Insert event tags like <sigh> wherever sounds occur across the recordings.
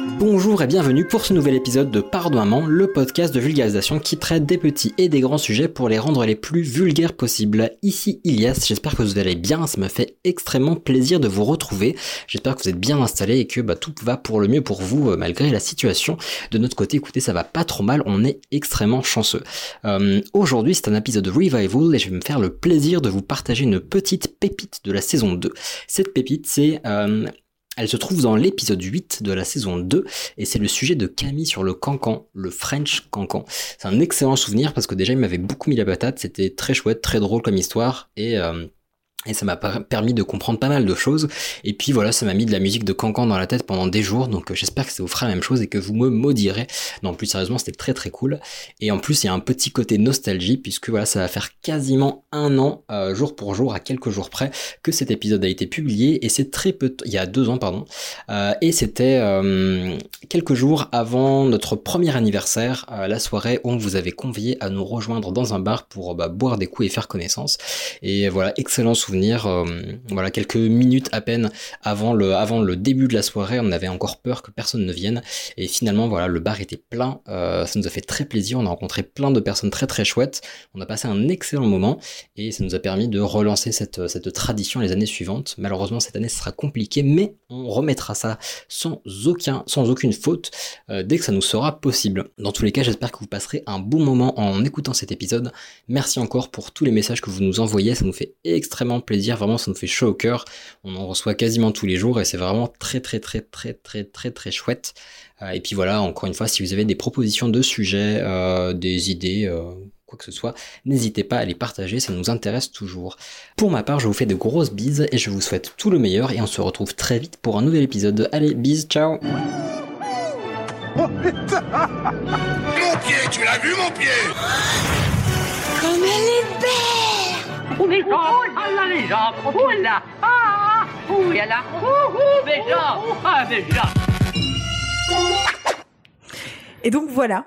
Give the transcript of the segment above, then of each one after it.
Bonjour et bienvenue pour ce nouvel épisode de Pardon le podcast de vulgarisation qui traite des petits et des grands sujets pour les rendre les plus vulgaires possibles. Ici Ilias, j'espère que vous allez bien, ça me fait extrêmement plaisir de vous retrouver. J'espère que vous êtes bien installés et que bah, tout va pour le mieux pour vous euh, malgré la situation. De notre côté, écoutez, ça va pas trop mal, on est extrêmement chanceux. Euh, Aujourd'hui, c'est un épisode de Revival et je vais me faire le plaisir de vous partager une petite pépite de la saison 2. Cette pépite, c'est... euh, elle se trouve dans l'épisode 8 de la saison 2 et c'est le sujet de Camille sur le cancan, le French cancan. C'est un excellent souvenir parce que déjà il m'avait beaucoup mis la patate, c'était très chouette, très drôle comme histoire et euh, et ça m'a per- permis de comprendre pas mal de choses. Et puis voilà, ça m'a mis de la musique de Cancan dans la tête pendant des jours. Donc euh, j'espère que ça vous fera la même chose et que vous me maudirez. Non, plus sérieusement, c'était très très cool. Et en plus, il y a un petit côté nostalgie puisque voilà, ça va faire quasiment un an, euh, jour pour jour, à quelques jours près, que cet épisode a été publié. Et c'est très peu, il y a deux ans, pardon. Euh, et c'était quelques jours avant notre premier anniversaire, la soirée où on vous avait convié à nous rejoindre dans un bar pour bah, boire des coups et faire connaissance. Et voilà, excellent souvenir. Euh, voilà, quelques minutes à peine avant le, avant le début de la soirée, on avait encore peur que personne ne vienne. Et finalement, voilà, le bar était plein. euh, ça nous a fait très plaisir. On a rencontré plein de personnes très très chouettes. On a passé un excellent moment et ça nous a permis de relancer cette, cette tradition les années suivantes. Malheureusement, cette année, sera compliqué, mais on remettra ça sans aucun, sans aucune faute euh, dès que ça nous sera possible. Dans tous les cas, j'espère que vous passerez un bon moment en écoutant cet épisode. Merci encore pour tous les messages que vous nous envoyez. Ça nous fait extrêmement plaisir. Vraiment, ça nous fait chaud au cœur. On en reçoit quasiment tous les jours et c'est vraiment très, très, très, très, très, très, très chouette. Euh, et puis voilà, encore une fois, si vous avez des propositions de sujets, euh, des idées, euh, quoi que ce soit, n'hésitez pas à les partager, ça nous intéresse toujours. Pour ma part, je vous fais de grosses bises et je vous souhaite tout le meilleur et on se retrouve très vite pour un nouvel épisode. Allez, bises, ciao <laughs> Mon pied, tu l'as vu mon pied? Comme elle est oh là, les gens, oh là, ah, là, mes gens, ah, mes gens. Et donc voilà.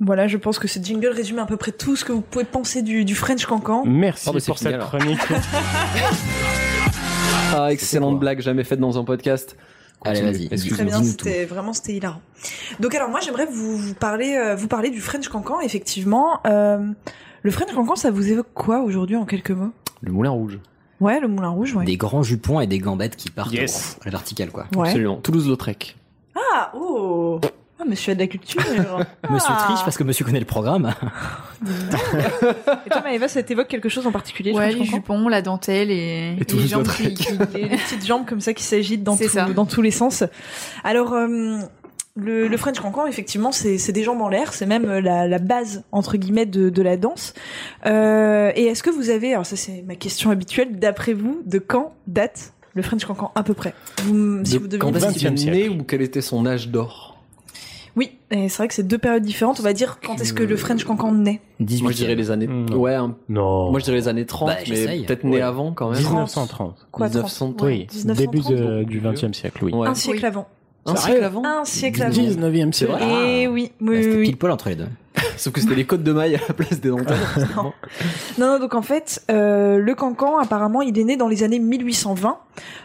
Voilà, je pense que ce jingle résume à peu près tout ce que vous pouvez penser du, du French Cancan. Merci Oh, pour cette chronique. <laughs> Ah, excellente blague, jamais faite dans un podcast. Allez, vas-y. Excuse-moi. Très bien, c'était vraiment c'était hilarant. Donc alors moi j'aimerais vous, vous parler euh, vous parler du French Cancan effectivement. Euh, le French Cancan ça vous évoque quoi aujourd'hui en quelques mots? Le moulin rouge. Ouais, le Moulin Rouge, ouais. Des grands jupons et des gambettes qui partent Yes. à la verticale, quoi. Ouais. Absolument. Toulouse-Lautrec. Ah oh. Ah, monsieur a de la culture. <laughs> Monsieur Ah. triche parce que monsieur connaît le programme. <laughs> Et toi Maëva, ça t'évoque quelque chose en particulier Ouais, les Cancan jupons, la dentelle et, les le jambes Lautrec. qui, qui- les, <laughs> les petites jambes comme ça qui s'agitent dans, dans tous les sens. Alors, euh, le, le French Cancan, effectivement, c'est des jambes en l'air, c'est même euh, la, la base entre guillemets de, de la danse. Euh, et est-ce que vous avez, alors ça c'est ma question habituelle, d'après vous, de quand date le French Cancan à peu près? Vous, Si De vous deviez quand est-ce est-ce qu'il est 20e né ou quel était son âge d'or? Oui, et c'est vrai que c'est deux périodes différentes. On va dire quand est-ce que le French Cancan naît? 18 Moi je dirais les années. Non. Ouais, un- Non. moi je dirais les années 30, Bah, mais peut-être né avant quand même. 1930. Quoi 1930, 30 ouais, Oui, 1930, début de- donc. du 20e siècle, oui. Ouais. Un siècle Oui. avant. Un siècle avant Un siècle avant. 19e C'est siècle. Et oui, oui, Bah, oui, C'était pile poil entre les deux. <laughs> Sauf que c'était les côtes de maille à la place des <laughs> dentelles. Non, non, donc en fait, euh, le cancan, apparemment, il est né dans les années 1820,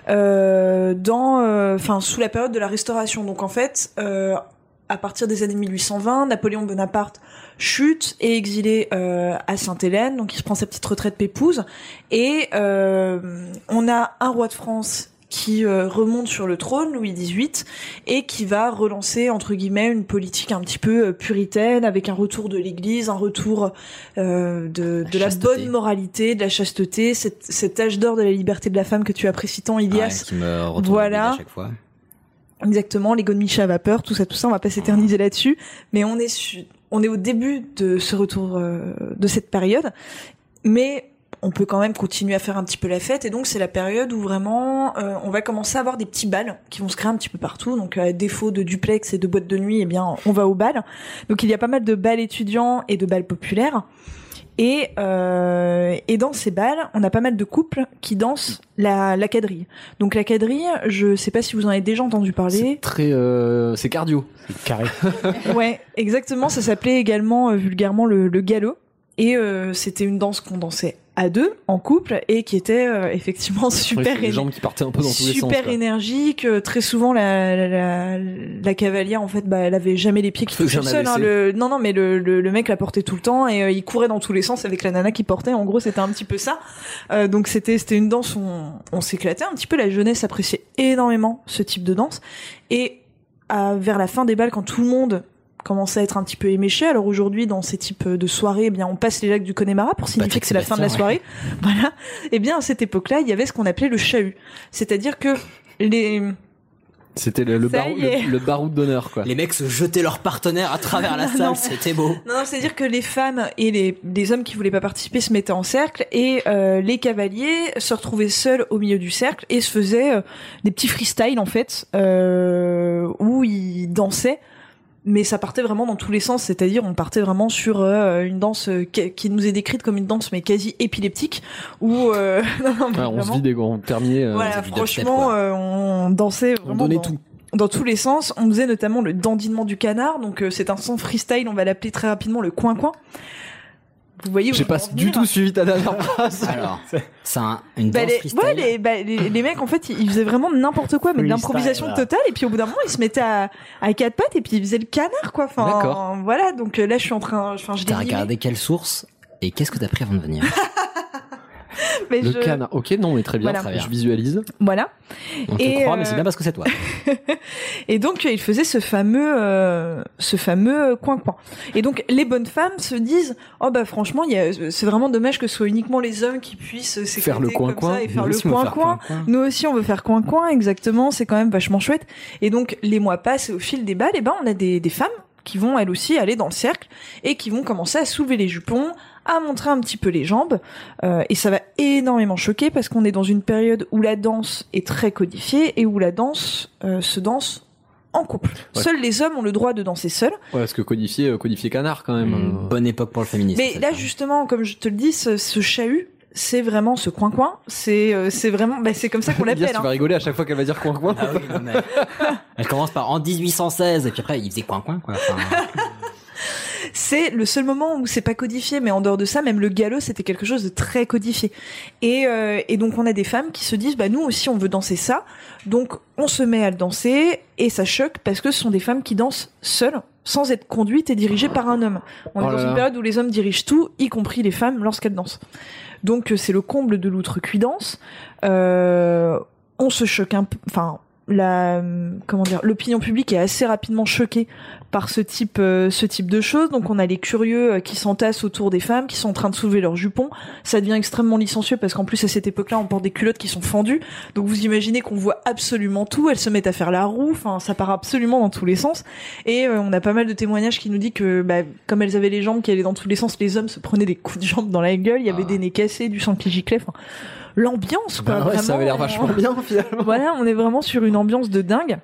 euh, dans, euh, enfin, sous la période de la Restauration. Donc en fait, euh, à partir des années 1820, Napoléon Bonaparte chute et est exilé euh, à Sainte-Hélène, donc il se prend sa petite retraite pépouse, et euh, on a un roi de France qui euh, remonte sur le trône, Louis XVIII, et qui va relancer entre guillemets une politique un petit peu euh, puritaine, avec un retour de l'Église, un retour euh, de, La de la chasteté. bonne moralité, de la chasteté, cet, cet âge d'or de la liberté de la femme que tu apprécies tant, Ilias. Ouais, qui me Voilà. à chaque fois. Exactement, les Micha à vapeur, tout ça, tout ça, on va pas s'éterniser là-dessus, mais on est su- on est au début de ce retour euh, de cette période, mais on peut quand même continuer à faire un petit peu la fête et donc c'est la période où vraiment euh, on va commencer à avoir des petits balles qui vont se créer un petit peu partout donc à défaut de duplex et de boîtes de nuit eh bien on va au bal donc il y a pas mal de balles étudiants et de balles populaires et euh, et dans ces balles on a pas mal de couples qui dansent la la quadrille donc la quadrille je sais pas si vous en avez déjà entendu parler C'est très, euh, c'est cardio. Carré. <laughs> ouais, exactement. Ça s'appelait également euh, vulgairement le, le galop. Et euh, c'était une danse qu'on dansait à deux, en couple, et qui était euh, effectivement <laughs> super, les jambes qui partaient un peu dans tous les sens. super quoi. énergique. Euh, Très souvent, la, la, la, la cavalière, en fait, bah, elle avait jamais les pieds qui touchaient sol. hein. Le, non, non, mais le, le, le mec la portait tout le temps et euh, il courait dans tous les sens avec la nana qui portait. En gros, c'était un petit peu ça. Euh, donc c'était c'était une danse où on, on s'éclatait un petit peu. La jeunesse appréciait énormément ce type de danse. Et à, vers la fin des balles, quand tout le monde commençait à être un petit peu éméché. Alors aujourd'hui, dans ces types de soirées, eh bien, on passe les lacs du Connemara pour signifier Patrick que c'est la fin de la soirée. <laughs> Voilà. Et bien, à cette époque-là, il y avait ce qu'on appelait le chahut. C'est-à-dire que les, C'était le, le, barou- y est. le, le baroud d'honneur, quoi. Les mecs se jetaient leur partenaire à travers <laughs> la salle, c'était beau. Non, non, c'est-à-dire que les femmes et les, les hommes qui voulaient pas participer se mettaient en cercle et euh, les cavaliers se retrouvaient seuls au milieu du cercle et se faisaient euh, des petits freestyles en fait euh, où ils dansaient. Mais ça partait vraiment dans tous les sens, c'est-à-dire on partait vraiment sur euh, une danse euh, qui, nous est décrite comme une danse mais quasi épileptique où euh, <laughs> non, non, Ouais, on se des grands termiers. euh, voilà, franchement, euh, on dansait on vraiment donnait dans- tout. dans tous les sens. On faisait notamment le dandinement du canard, donc euh, c'est un son freestyle, on va l'appeler très rapidement le coin-coin. Vous voyez J'ai pas du tout suivi ta dernière phrase. Alors, <laughs> c'est un- une Bah, danse les, ouais, les, bah, les, les mecs en fait ils faisaient vraiment n'importe quoi mais l'improvisation totale. Et puis au bout d'un moment ils se mettaient à, à quatre pattes et puis ils faisaient le canard quoi. Enfin D'accord. voilà. Donc euh, là je suis en train enfin je T'as regardé quelle source et qu'est-ce que t'as pris avant de venir? <laughs> <laughs> mais Le je- canard. Ok, non, mais très bien. Voilà. Très bien. Je visualise. voilà On te Et, croit, mais euh, c'est bien parce que c'est toi. <laughs> Et donc euh, il faisait ce fameux euh, ce fameux coin coin. Et donc les bonnes femmes se disent oh bah franchement c'est vraiment dommage que ce soit uniquement les hommes qui puissent s'éclater Faire le comme coin-coin. ça et faire le coin-coin. Nous aussi on veut faire coin coin exactement, c'est quand même vachement chouette. Et donc les mois passent et au fil des balles et ben on a des des femmes qui vont elles aussi aller dans le cercle et qui vont commencer à soulever les jupons, à montrer un petit peu les jambes. Euh, et ça va énormément choquer parce qu'on est dans une période où la danse est très codifiée et où la danse euh, se danse en couple. Ouais. Seuls les hommes ont le droit de danser seuls. Ouais, parce que codifier, euh, codifier canard quand même. Une bonne époque pour le féminisme. Mais là justement, comme je te le dis, ce, ce chahut, c'est vraiment ce coin-coin. C'est euh, c'est vraiment, bah, c'est comme ça qu'on l'appelle. tu hein. vas rigoler à chaque fois qu'elle va dire coin coin. Ah oui, non, mais- Elle commence par en 1816 et puis après il faisait coin coin quoi. Enfin, <laughs> C'est le seul moment où c'est pas codifié, mais en dehors de ça, même le galop, c'était quelque chose de très codifié. Et, euh, et donc on a des femmes qui se disent, bah nous aussi on veut danser ça, donc on se met à le danser et ça choque parce que ce sont des femmes qui dansent seules, sans être conduites et dirigées par un homme. On Oh est dans là une là. période où les hommes dirigent tout, y compris les femmes lorsqu'elles dansent. Donc euh, c'est le comble de l'outrecuidance. Euh, on se choque un peu, enfin la comment dire l'opinion publique est assez rapidement choquée par ce type euh, ce type de choses. Donc on a les curieux euh, qui s'entassent autour des femmes qui sont en train de soulever leurs jupons. Ça devient extrêmement licencieux parce qu'en plus à cette époque-là on porte des culottes qui sont fendues. Donc vous imaginez qu'on voit absolument tout. Elles se mettent à faire la roue. Enfin ça part absolument dans tous les sens. Et euh, on a pas mal de témoignages qui nous dit que bah, comme elles avaient les jambes qui allaient dans tous les sens les hommes se prenaient des coups de jambes dans la gueule. Il y avait Ah. des nez cassés du sang qui giclait. Enfin l'ambiance quoi Bah ouais, ça avait l'air vachement bien finalement. voilà, on est vraiment sur une ambiance de dingue.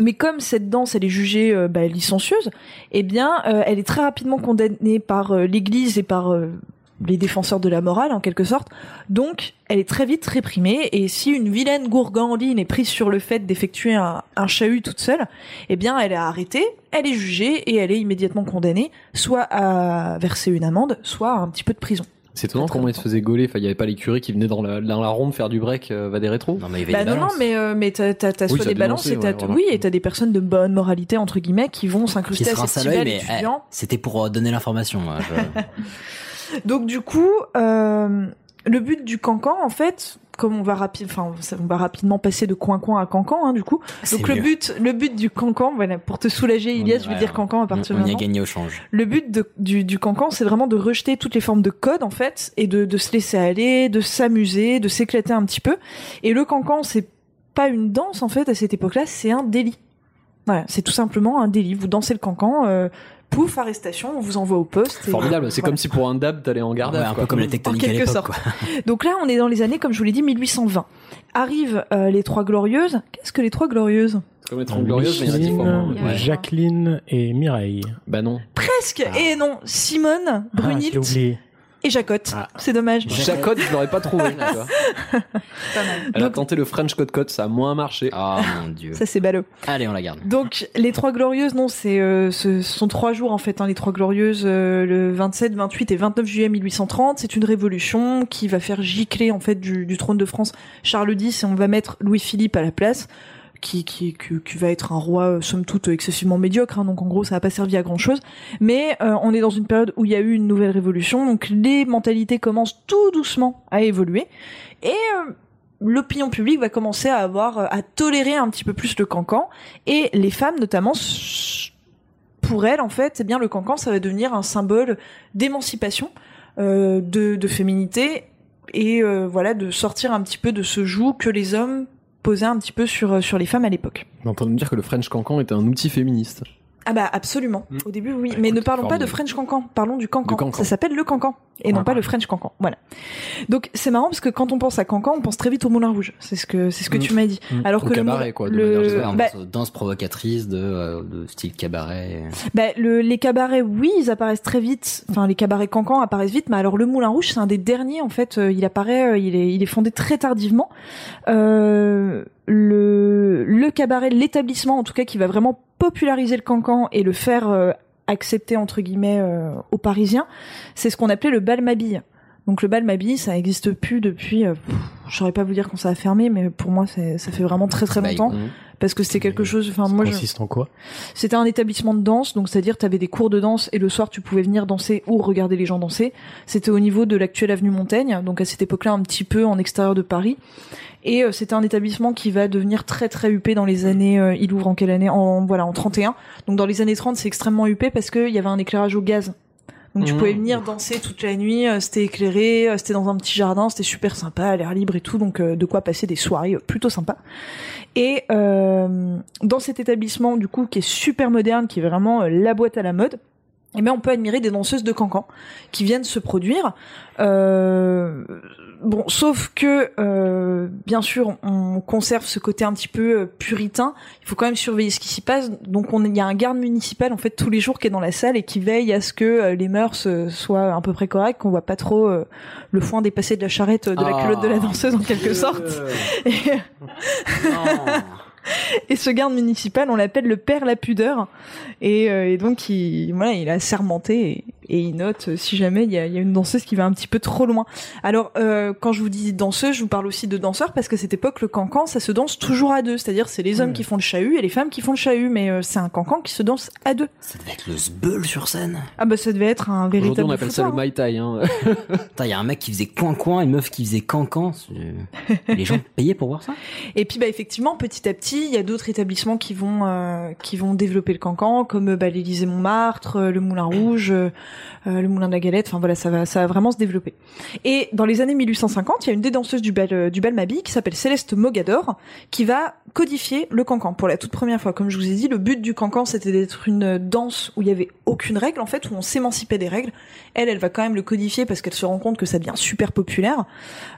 Mais comme cette danse, elle est jugée euh, bah, licencieuse, eh bien, euh, elle est très rapidement condamnée par euh, l'Église et par euh, les défenseurs de la morale, en quelque sorte. Donc, elle est très vite réprimée. Et si une vilaine gourgandine est prise sur le fait d'effectuer un, un chahut toute seule, eh bien, elle est arrêtée, elle est jugée et elle est immédiatement condamnée, soit à verser une amende, soit à un petit peu de prison. C'est étonnant Très comment ils se faisaient gauler. Enfin, il y avait pas l'écurie qui venait dans la, dans la ronde faire du break, euh, va des rétros. non mais il y avait Bah des non, non, balances. mais, euh, mais t'as, t'as, t'as Oui, soit des balances et t'as, ouais, oui, remarque. et t'as des personnes de bonne moralité, entre guillemets, qui vont s'incruster à ces rince à petits mais eh, c'était pour euh, donner l'information. je- <laughs> Donc, du coup, euh, le but du cancan, en fait, comme on va rapide, enfin, on va rapidement passer de coin-coin à cancan, hein, du coup. C'est Donc, le mieux. but, le but du cancan, voilà, pour te soulager, On Ilias, je vais ouais, dire cancan à on, partir de on y a gagné au change. Le but de- du, du cancan, c'est vraiment de rejeter toutes les formes de code, en fait, et de, de se laisser aller, de s'amuser, de s'éclater un petit peu. Et le cancan, c'est pas une danse, en fait, à cette époque-là, c'est un délit. Voilà, c'est tout simplement un délit. Vous dansez le cancan, euh, pouf, arrestation, on vous envoie au poste. et- Formidable. C'est voilà. comme si pour un dab, t'allais en garde. Ouais, à un quoi. peu comme la tectonique à quelque l'époque, sorte. quoi. <laughs> Donc là, on est dans les années, comme je vous l'ai dit, 1820. Arrivent euh, les Trois Glorieuses. Qu'est-ce que les Trois Glorieuses? C'est comme les 30 glorieuses, mais il y en a Micheline, différents. Ouais. Jacqueline et Mireille. Bah non. Presque Ah. Et non, Simone, Ah, et Jacotte. Ah. C'est dommage. Chacotte, je l'aurais pas trouvé. <laughs> Pas mal. Elle a tenté le French Code Code, ça a moins marché. Oh mon dieu. ça, c'est ballot. Allez, on la garde. Donc les Trois Glorieuses, non, c'est euh, ce sont trois jours en fait. Hein, les Trois Glorieuses, euh, le 27, 28 et 29 juillet 1830. C'est une révolution qui va faire gicler en fait du, du trône de France Charles X et on va mettre Louis Philippe à la place. Qui, qui, qui, va être un roi euh, somme toute excessivement médiocre, hein, donc en gros ça n'a pas servi à grand chose. Mais euh, on est dans une période où il y a eu une nouvelle révolution, donc les mentalités commencent tout doucement à évoluer et euh, l'opinion publique va commencer à avoir à tolérer un petit peu plus le cancan et les femmes notamment pour elles en fait eh bien le cancan ça va devenir un symbole d'émancipation de, de féminité et voilà de sortir un petit peu de ce joug que les hommes posaient un petit peu sur sur les femmes à l'époque. On entend me dire que le French Cancan était un outil féministe. Ah bah absolument. Mm. Au début oui, Bah, mais ne parlons pas de. French cancan, parlons du cancan. Du cancan. Ça s'appelle le cancan et non pas le French cancan. Voilà. Donc c'est marrant parce que quand on pense à cancan, on pense très vite au Moulin Rouge. C'est ce que c'est ce que Mm. tu m'as dit. Mm. Alors Au que cabaret, le, quoi, de le- générale. bah, danses provocatrices de, euh, de style cabaret. bah, le- les cabarets, oui, ils apparaissent très vite. Enfin, les cabarets cancans apparaissent vite, mais alors le Moulin Rouge, c'est un des derniers en fait. Euh, il apparaît, euh, il est, il est fondé très tardivement. Euh, le, le cabaret, l'établissement en tout cas, qui va vraiment populariser le cancan et le faire euh, accepter entre guillemets euh, aux Parisiens, c'est ce qu'on appelait le bal Mabille. Donc le bal Mabille, ça n'existe plus depuis. Euh, je saurais pas vous dire quand ça a fermé, mais pour moi, ça fait vraiment très très Bah, longtemps parce que c'était quelque chose. Enfin, moi, je, en quoi c'était un établissement de danse, donc c'est-à-dire tu avais des cours de danse et le soir tu pouvais venir danser ou regarder les gens danser. C'était au niveau de l'actuelle avenue Montaigne, donc à cette époque-là un petit peu en extérieur de Paris. Et euh, c'était un établissement qui va devenir très très huppé dans les années. euh, il ouvre en quelle année? En voilà en 31. Donc dans les années 30 c'est extrêmement huppé parce qu'il y avait un éclairage au gaz. Donc tu Mmh. pouvais venir danser toute la nuit, euh, c'était éclairé, euh, c'était dans un petit jardin, c'était super sympa, à l'air libre et tout, donc euh, de quoi passer des soirées plutôt sympas. Et euh, dans cet établissement, du coup, qui est super moderne, qui est vraiment la boîte à la mode, eh bien, on peut admirer des danseuses de cancan qui viennent se produire. Euh, bon, sauf que, euh, bien sûr, on conserve ce côté un petit peu euh, puritain. Il faut quand même surveiller ce qui s'y passe. Donc, on, il y a un garde municipal en fait tous les jours qui est dans la salle et qui veille à ce que euh, les mœurs euh, soient à peu près correctes, qu'on voit pas trop euh, le foin dépasser de la charrette de la Ah. culotte de la danseuse en quelque sorte. <laughs> <laughs> Et, ce garde municipal, on l'appelle le père la pudeur. Et, euh, et donc, il, voilà, il a sermenté et, et il note euh, si jamais il y a, il y a une danseuse qui va un petit peu trop loin. Alors, euh, quand je vous dis danseuse, je vous parle aussi de danseur parce que cette époque, le cancan, ça se danse toujours à deux. C'est-à-dire, c'est les hommes qui font le chahut et les femmes qui font le chahut. Mais euh, c'est un cancan qui se danse à deux. Ça devait être le sbeul sur scène. Ah bah, ça devait être un Aujourd'hui, véritable on appelle ça le hein. Mai Tai. Hein. <laughs> Il y a un mec qui faisait coin-coin, une meuf qui faisait cancan. Les gens payaient pour voir ça? Et puis bah effectivement petit à petit il y a d'autres établissements qui vont euh, qui vont développer le cancan comme bah, l'Élysée Montmartre, le Moulin Rouge, euh, le Moulin de la Galette. Enfin voilà ça va ça va vraiment se développer. Et dans les années 1850 il y a une des danseuses du bal euh, du qui s'appelle Céleste Mogador qui va codifier le cancan pour la toute première fois. Comme je vous ai dit le but du cancan c'était d'être une danse où il y avait aucune règle en fait où on s'émancipait des règles. Elle elle va quand même le codifier parce qu'elle se rend compte que ça devient super populaire.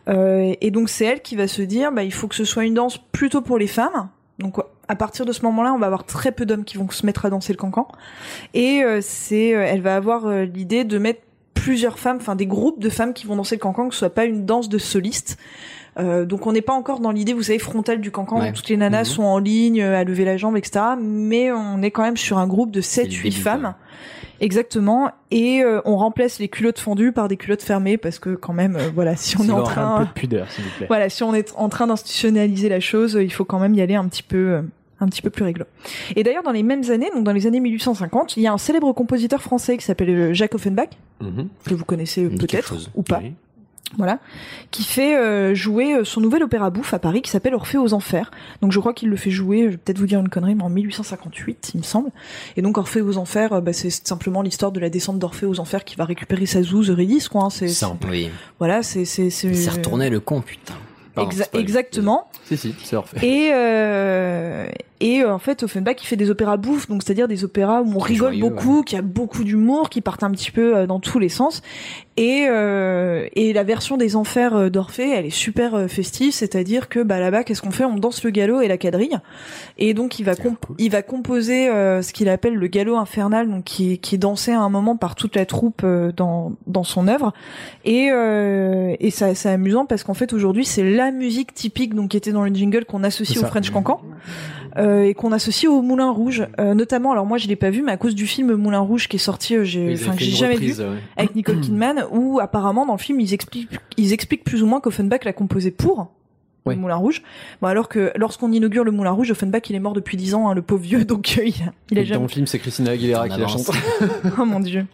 Euh, et donc c'est elle qui va se dire, bah, il faut que ce soit une danse plutôt pour les femmes. Donc à partir de ce moment-là, on va avoir très peu d'hommes qui vont se mettre à danser le cancan. Et euh, c'est, euh, elle va avoir euh, l'idée de mettre plusieurs femmes, enfin des groupes de femmes qui vont danser le cancan, que ce soit pas une danse de soliste. Euh, donc on n'est pas encore dans l'idée, vous savez, frontale du cancan, Ouais. où toutes les nanas Mhm. sont en ligne, euh, à lever la jambe, etc. Mais on est quand même sur un groupe de C'est le 7-8 début, femmes. Exactement. Et euh, on remplace les culottes fendues par des culottes fermées parce que quand même, euh, voilà, si on est en train... Un peu de pudeur, s'il vous plaît. Voilà, si on est en train d'institutionnaliser la chose, il faut quand même y aller un petit peu, un petit peu plus réglo. Et d'ailleurs, dans les mêmes années, donc dans les années 1850, il y a un célèbre compositeur français qui s'appelle euh, Jacques Offenbach, Mhm. que vous connaissez peut-être ou pas, Oui. voilà, qui fait euh, jouer euh, son nouvel opéra bouffe à Paris qui s'appelle Orphée aux Enfers. Donc je crois qu'il le fait jouer, je vais peut-être vous dire une connerie, mais en 1858, il me semble. Et donc Orphée aux Enfers, bah, c'est simplement l'histoire de la descente d'Orphée aux Enfers qui va récupérer sa zouze Eurydice, quoi. hein. C'est, Simple. Oui. voilà, c'est, c'est, c'est. Il s'est retourné le con, putain. Pardon, Exa- c'est pas- exactement. Si, si, c'est refait. Et, euh, Et euh, en fait, Offenbach, il fait des opéras bouffe, donc c'est-à-dire des opéras où on rigole joyeux, beaucoup, qui a beaucoup d'humour, qui partent un petit peu euh, dans tous les sens. Et, euh, et la version des Enfers euh, d'Orphée, elle est super festive, c'est-à-dire que bah, là-bas, qu'est-ce qu'on fait? On danse le galop et la quadrille. Et donc, il va, comp- il va composer euh, ce qu'il appelle le galop infernal, donc qui, est- qui est dansé à un moment par toute la troupe euh, dans, dans son œuvre. Et, euh, et ça, c'est amusant parce qu'en fait, aujourd'hui, c'est la musique typique donc qui était dans le jingle qu'on associe au. French Cancan euh, et qu'on associe au Moulin Rouge, euh, notamment. Alors moi, je l'ai pas vu, mais à cause du film Moulin Rouge qui est sorti, euh, j'ai, enfin, que j'ai jamais vu ouais. avec Nicole Kidman, où apparemment dans le film ils expliquent, ils expliquent plus ou moins qu'Offenbach l'a composé pour. Ouais. Le Moulin Rouge. Bon, alors que lorsqu'on inaugure le Moulin Rouge, Offenbach il est mort depuis 10 ans, hein, le pauvre vieux, <laughs> donc euh, il a, il a Et Dans jamais. le film, c'est Christina Aguilera qui la chante. <laughs> Oh mon dieu.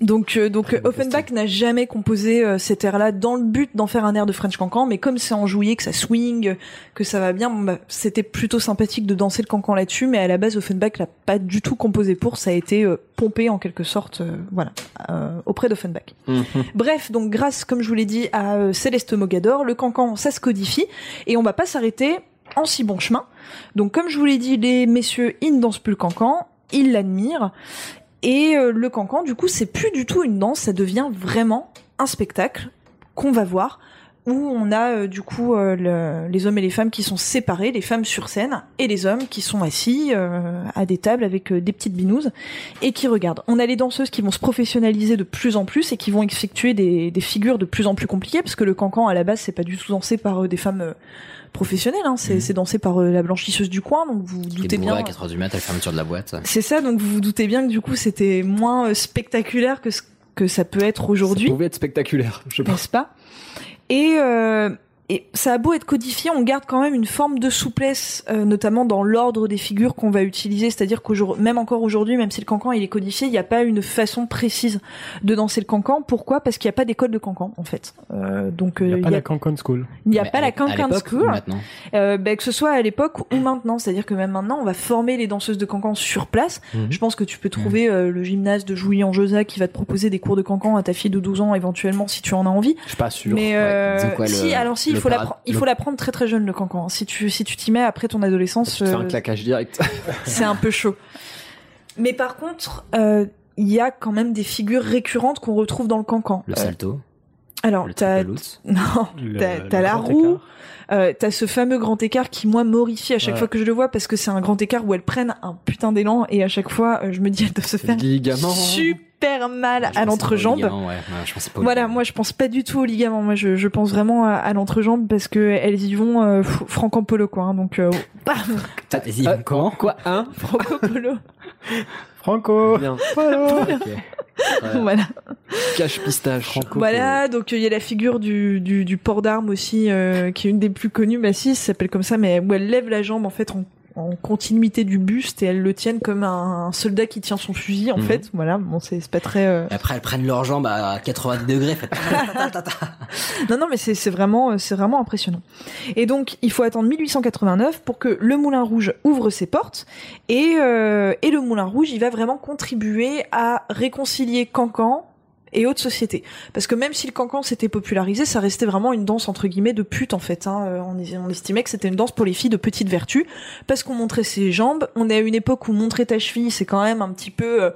Donc, euh, donc beau Offenbach n'a jamais composé euh, cet air-là dans le but d'en faire un air de French Cancan, mais comme c'est enjoué, que ça swing, que ça va bien, bon, bah, c'était plutôt sympathique de danser le cancan là-dessus, mais à la base Offenbach l'a pas du tout composé pour, ça a été euh, pompé en quelque sorte, euh, voilà, euh, auprès d'Offenbach. Mhm. Bref, donc grâce, comme je vous l'ai dit, à euh, Céleste Mogador, le cancan, ça se codifie, et on va pas s'arrêter en si bon chemin. Donc comme je vous l'ai dit, les messieurs, ils ne dansent plus le cancan, ils l'admirent, et euh, le cancan, du coup, c'est plus du tout une danse, ça devient vraiment un spectacle qu'on va voir, où on a euh, du coup euh, le- les hommes et les femmes qui sont séparés, les femmes sur scène, et les hommes qui sont assis à des tables avec des petites binouses et qui regardent. On a les danseuses qui vont se professionnaliser de plus en plus et qui vont effectuer des, des figures de plus en plus compliquées, parce que le cancan à la base c'est pas du tout dansé par des femmes professionnelles, hein, c'est Mhm. c'est dansé par euh, la blanchisseuse du coin, donc vous vous doutez bien. à 4h du mat à la fermeture de la boîte. C'est ça, donc vous vous doutez bien que du coup c'était moins euh, spectaculaire que ce que ça peut être aujourd'hui, Ça pouvait être spectaculaire, je pense. n'est-ce pas? Et euh, et ça a beau être codifié, on garde quand même une forme de souplesse, euh, notamment dans l'ordre des figures qu'on va utiliser. C'est-à-dire qu'aujourd'hui, même encore aujourd'hui, même si le cancan il est codifié, il n'y a pas une façon précise de danser le cancan. Pourquoi? Parce qu'il n'y a pas d'école de cancan en fait. Euh, donc Il euh, n'y a il pas y a, la Cancan School. il n'y a Mais pas à la cancan school. Maintenant? Euh, ben, que ce soit à l'époque ou maintenant, c'est-à-dire que même maintenant, on va former les danseuses de cancan sur place. Mhm. Je pense que tu peux trouver euh, le gymnase de Jouy en Josa qui va te proposer des cours de cancan à ta fille de 12 ans éventuellement si tu en as envie. Je suis pas sûr. Mais euh, Disons quoi, le- si, alors si, il faut il faut l'apprendre très très jeune le cancan. Si tu si tu t'y mets après ton adolescence, fais un euh, claquage direct. <laughs> c'est un peu chaud. Mais par contre, euh, il y a quand même des figures récurrentes qu'on retrouve dans le cancan. Le Euh, salto, alors, t'as <laughs> non, t'as- la roue, euh, t'as ce fameux grand écart qui moi m'horrifie à chaque Ouais. fois que je le vois parce que c'est un grand écart où elles prennent un putain d'élan et à chaque fois euh, je me dis elles doivent se faire Ligament. super mal à l'entrejambe. ouais. Ouais, je pensais pas au Voilà, moi je pense pas du tout au ligament. Moi je, je pense vraiment à, à l'entrejambe parce que elles y vont euh, fr- franco polo quoi. hein, donc euh, bam, <laughs> T'as- vas-y, Ah, comment Quoi, hein franco polo. <laughs> Franco Bien. <laughs> Voilà. Cache pistache. Voilà, donc il y a la figure du, du, du port d'armes aussi, euh, qui est une des plus connues, bah si, ça s'appelle comme ça, mais où elle lève la jambe en fait en, en continuité du buste et elles le tiennent comme un, un soldat qui tient son fusil en Mhm. fait. Voilà, bon c'est c'est pas très. euh, Et après, elles prennent leurs jambes à 90 degrés. faites- <laughs> Non non, mais c'est vraiment euh, c'est vraiment impressionnant. Et donc il faut attendre 1889 pour que le Moulin Rouge ouvre ses portes et euh, et le Moulin Rouge il va vraiment contribuer à réconcilier Cancan et haute société. Parce que même si le cancan s'était popularisé, ça restait vraiment une danse entre guillemets de pute en fait. Hein. Euh, On, estimait que c'était une danse pour les filles de petite vertu, parce qu'on montrait ses jambes. On est à une époque où montrer ta cheville, c'est quand même un petit peu...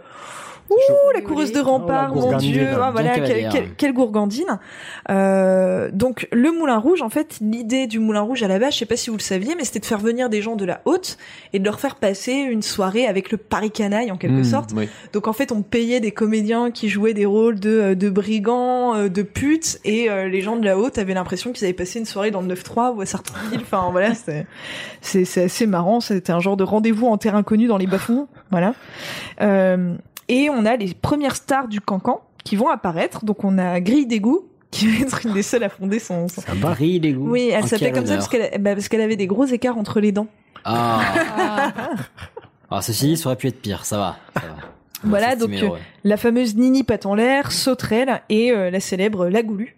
Ouh, la coureuse de rempart, Oh, mon dieu, ah, voilà, quelle, cavalière. quelle- quelle gourgandine. Euh, donc le Moulin Rouge, en fait, l'idée du Moulin Rouge à la base, je sais pas si vous le saviez, mais c'était de faire venir des gens de la haute et de leur faire passer une soirée avec le Paris canaille en quelque Mmh, sorte. oui. Donc en fait, on payait des comédiens qui jouaient des rôles de, euh, de brigands, euh, de putes, et euh, les gens de la haute avaient l'impression qu'ils avaient passé une soirée dans le 9-3 ou à Sartreville. Enfin voilà, c'est c'est c'est assez marrant. C'était un genre de rendez-vous en terrain connu dans les bas-fonds. Voilà. Euh, et on a les premières stars du cancan qui vont apparaître. Donc on a Grille d'égout qui va être une des seules à fonder son. son- les goûts. Oui, elle s'appelait comme ça parce qu'elle bah, parce qu'elle avait des gros écarts entre les dents. Ah. Alors <laughs> ceci dit, ça aurait pu être pire. Ça va. Ça va. On va Voilà, donc, la fameuse Nini patte en l'air, sauterelle et euh, la célèbre Lagoulu.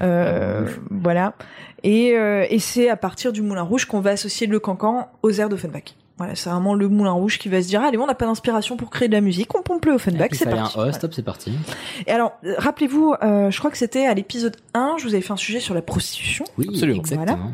Euh, voilà. Et, euh, et c'est à partir du Moulin Rouge qu'on va associer le cancan aux airs d'Offenbach. Voilà, c'est vraiment le Moulin Rouge qui va se dire allez, on n'a pas d'inspiration pour créer de la musique, on pompe le Offenbach, c'est parti. un host, hop, c'est parti. Et alors, euh, rappelez-vous, euh, je crois que c'était à l'épisode 1, je vous avais fait un sujet sur la prostitution. Oui, Absolument. exactement.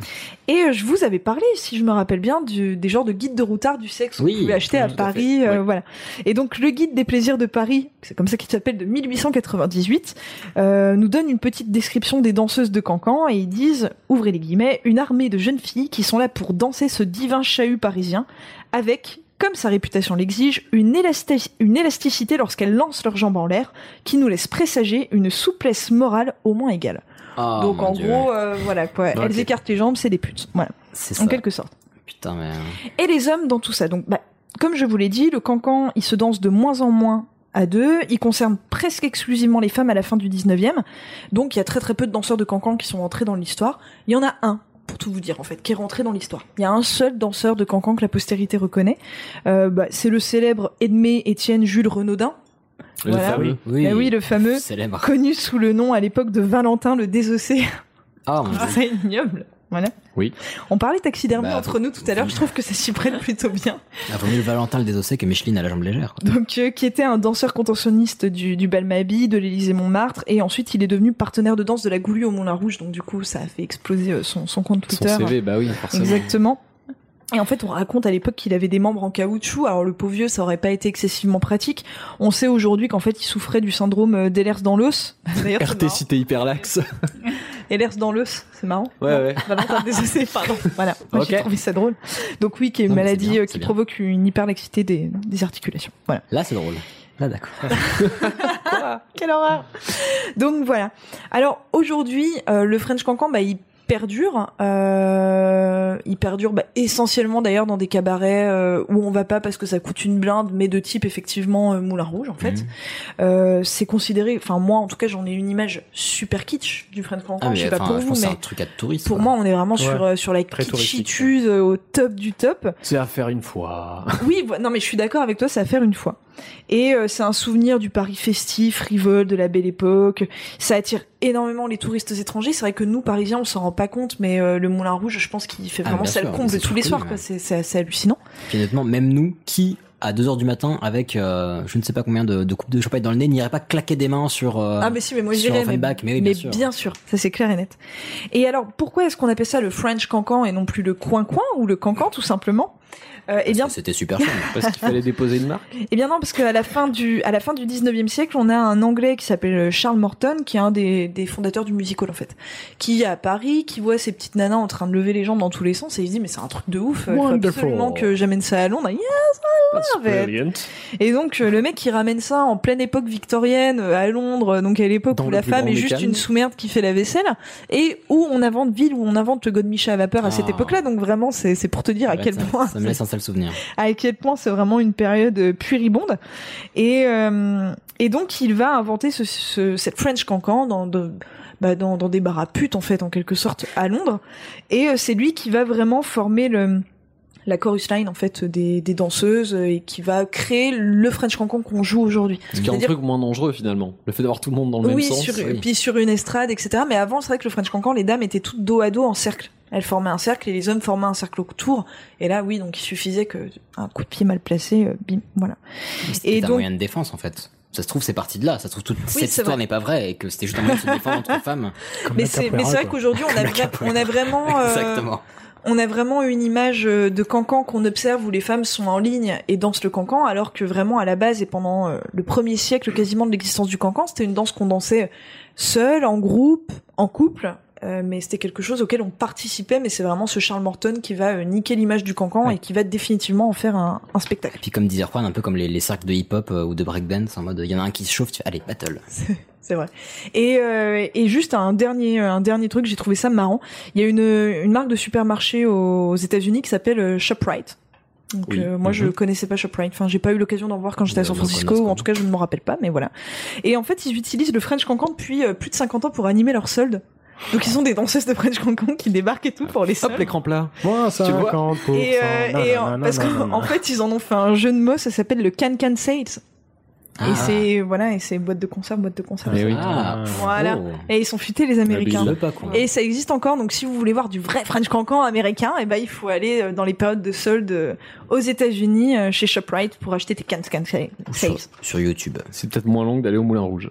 Et euh, je vous avais parlé, si je me rappelle bien, du, des genres de guides de routard du sexe que vous pouvez acheter à Paris. euh. Voilà. Et donc, le guide des plaisirs de Paris, c'est comme ça qu'il s'appelle, de 1898, euh, nous donne une petite description des danseuses de Cancan et ils disent, ouvrez les guillemets, une armée de jeunes filles qui sont là pour danser ce divin chahut parisien avec comme sa réputation l'exige, une, élasti- une élasticité lorsqu'elles lancent leurs jambes en l'air, qui nous laisse présager une souplesse morale au moins égale. Oh, Donc en Dieu. gros, euh, voilà quoi, elles écartent les jambes, c'est des putes. Voilà, c'est en ça. quelque sorte. Putain, mais. Et les hommes dans tout ça. Donc, bah, comme je vous l'ai dit, le cancan, il se danse de moins en moins à deux. Il concerne presque exclusivement les femmes à la fin du 19e. Donc, il y a très très peu de danseurs de cancan qui sont rentrés dans l'histoire. Il y en a un, pour tout vous dire en fait, qui est rentré dans l'histoire. Il y a un seul danseur de cancan que la postérité reconnaît. Euh, bah, c'est le célèbre Edmé Étienne Jules Renaudin. Le Voilà. fameux. Oui, Ah oui, le fameux, Célèbre. connu sous le nom à l'époque de Valentin le Désossé. Oh mon <laughs> dieu. C'est ignoble. Voilà. Oui. On parlait taxidermie Bah, entre nous tout à l'heure. Je trouve que ça s'y prête plutôt bien. Ah, vaut mieux le Valentin le désossé que Micheline à la jambe légère. quoi. Donc, euh, qui était un danseur contentionniste du, du Balmabi, de l'Élysée Montmartre, et ensuite il est devenu partenaire de danse de la Goulue au Moulin Rouge. Donc du coup, ça a fait exploser euh, son, son compte Son Twitter. CV, bah oui, forcément. Exactement. Et en fait, on raconte à l'époque qu'il avait des membres en caoutchouc. Alors le pauvre vieux, ça aurait pas été excessivement pratique. On sait aujourd'hui qu'en fait, il souffrait du syndrome euh, d'Ehlers dans l'os. <laughs> RT cité hyperlaxe. <laughs> Ehlers dans l'os, c'est marrant. Ouais, Non, ouais. Valentin Désossé, pardon. Voilà. Moi, j'ai Ok. trouvé ça drôle. Donc oui, qui est une Non, maladie bien, euh, qui bien. provoque une hyperlaxité des, des articulations. Voilà. Là, c'est drôle. Là, d'accord. <laughs> Quelle horreur Donc voilà. Alors aujourd'hui, euh, le French Cancan, bah, il perdure. Euh, il perdure bah, essentiellement d'ailleurs dans des cabarets euh, où on va pas parce que ça coûte une blinde, mais de type effectivement euh, Moulin Rouge en fait. Euh, c'est considéré, enfin moi en tout cas j'en ai une image super kitsch du French Cancan. Ah, je sais pas pour vous, mais un truc à touriste. pour quoi. moi on est vraiment Ouais. sur sur la Très kitschitude au top du top. C'est à faire une fois. <laughs> Oui, non mais je suis d'accord avec toi, c'est à faire une fois. Et c'est un souvenir du Paris festif, frivole, de la belle époque. Ça attire énormément les touristes étrangers. C'est vrai que nous, Parisiens, on s'en rend pas compte, mais euh, le Moulin Rouge, je pense qu'il fait Ah, vraiment bien ça le sûr, comble tous les soirs. ouais. C'est, assez hallucinant. Puis honnêtement, même nous, qui à 2h du matin, avec euh, je ne sais pas combien de, de coupes de champagne dans le nez, n'irait pas claquer des mains sur. euh, ah mais si, mais moi j'irais. Mais, mais oui, bien sûr. ça c'est clair et net. Et alors, pourquoi est-ce qu'on appelle ça le French Cancan et non plus le coin-coin ou le cancan tout simplement? Euh, Eh bien, C'était super fun. <laughs> Parce qu'il fallait déposer une marque. Eh bien non, parce qu'à la fin du à la fin du 19e siècle, on a un Anglais qui s'appelle euh, Charles Morton, qui est un des, des fondateurs du music hall en fait, qui est à Paris, qui voit ces petites nanas en train de lever les jambes dans tous les sens et il se dit mais c'est un truc de ouf, il faut absolument que j'amène ça à Londres. Yes, I That's love it. brilliant. Et donc euh, le mec qui ramène ça en pleine époque victorienne euh, à Londres, donc à l'époque où la femme est juste une sous-merde qui fait la vaisselle et où on invente ville où on invente le godemicha à vapeur à cette Ah. époque-là. Donc vraiment c'est c'est pour te dire à Ouais, quel ça, point ça me laisse un sale souvenir. à quel point c'est vraiment une période euh, puribonde. Et, euh, et donc il va inventer ce, ce- cette French Cancan dans, de- bah, dans, dans des bars à putes en fait en quelque sorte à Londres. Et euh, c'est lui qui va vraiment former le la chorus line en fait des, des danseuses et qui va créer le French Cancan qu'on joue aujourd'hui. Ce qui est un truc moins dangereux finalement. Le fait d'avoir tout le monde dans le oui, même sens. sur, oui. puis sur une estrade, etc. Mais avant, c'est vrai que le French Cancan, les dames étaient toutes dos à dos en cercle. Elles formaient un cercle et les hommes formaient un cercle autour. Et là, oui, donc il suffisait que un coup de pied mal placé, euh, bim, voilà. C'était Et un donc- moyen de défense en fait. Ça se trouve, c'est parti de là. Ça se trouve, toute cette histoire n'est pas vraie et que c'était juste un moyen de se défendre entre <laughs> femmes. Comme Mais c'est, vrai qu'aujourd'hui, on a, <laughs> vra- on a vraiment, euh, Exactement. on a vraiment une image euh, de cancan qu'on observe où les femmes sont en ligne et dansent le cancan, alors que vraiment à la base et pendant le premier siècle quasiment de l'existence du cancan, c'était une danse qu'on dansait seul, en groupe, en couple. Euh, mais c'était quelque chose auquel on participait, mais c'est vraiment ce Charles Morton qui va euh, niquer l'image du cancan Ouais. et qui va définitivement en faire un, un spectacle. Puis comme disait Juan, un peu comme les, les cercles de hip-hop euh, ou de breakdance, en mode il y en a un qui se chauffe, tu allez battle. <laughs> C'est vrai. Et, euh, et juste un dernier, un dernier truc, j'ai trouvé ça marrant. Il y a une, une marque de supermarché aux États-Unis qui s'appelle Shoprite. Donc Oui. euh, moi je Mhm. connaissais pas Shoprite. Enfin j'ai pas eu l'occasion d'en voir quand j'étais à San Francisco ou en tout cas je ne m'en rappelle pas. Mais voilà. Et en fait ils utilisent le French Cancan depuis euh, plus de 50 ans pour animer leurs soldes. Donc ils ont des danseuses de French Cancan qui débarquent et tout pour les. Hop, l'écran plat. Vois 50%. Et, euh, et en- parce qu'en en fait ils en ont fait un jeu de mots, ça s'appelle le Can Can Sales. Et c'est voilà, et c'est boîte de conserve, boîte de conserve. Mais oui. Ah, Voilà. oh. Et ils sont futés les Américains. Pas quoi. Et ça existe encore, donc si vous voulez voir du vrai French cancan américain, et ben il faut aller euh, dans les périodes de soldes euh, aux États-Unis euh, chez Shoprite pour acheter tes can can sales. Sur, sur YouTube. C'est peut-être moins long que d'aller au Moulin Rouge.